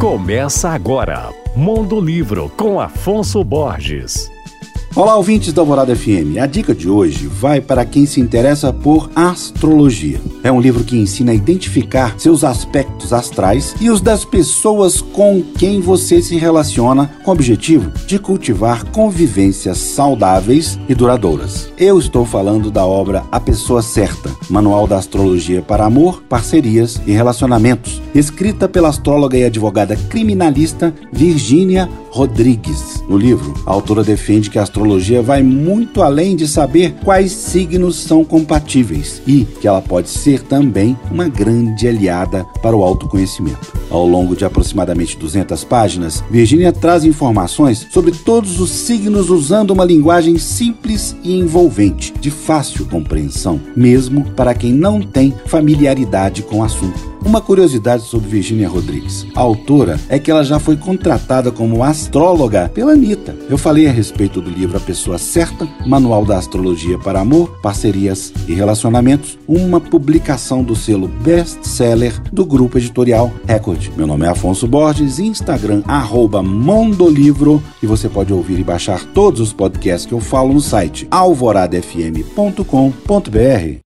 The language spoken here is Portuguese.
Começa agora, Mundo Livro com Afonso Borges. Olá, ouvintes da Alvorada FM. A dica de hoje vai para quem se interessa por astrologia. É um livro que ensina a identificar seus aspectos astrais e os das pessoas com quem você se relaciona, com o objetivo de cultivar convivências saudáveis e duradouras. Eu estou falando da obra A Pessoa Certa, Manual da Astrologia para Amor, Parcerias e Relacionamentos, escrita pela astróloga e advogada criminalista Virgínia Rodrigues. No livro, a autora defende que a astrologia vai muito além de saber quais signos são compatíveis e que ela pode ser também uma grande aliada para o autoconhecimento. Ao longo de aproximadamente 200 páginas, Virginia traz informações sobre todos os signos usando uma linguagem simples e envolvente, de fácil compreensão, mesmo para quem não tem familiaridade com o assunto. Uma curiosidade sobre Virginia Rodrigues. A autora é que ela já foi contratada como astróloga pela Anitta. Eu falei a respeito do livro A Pessoa Certa, Manual da Astrologia para Amor, Parcerias e Relacionamentos, uma publicação do selo best-seller do grupo editorial Record. Meu nome é Afonso Borges, Instagram, arroba Mondolivro, e você pode ouvir e baixar todos os podcasts que eu falo no site alvoradafm.com.br.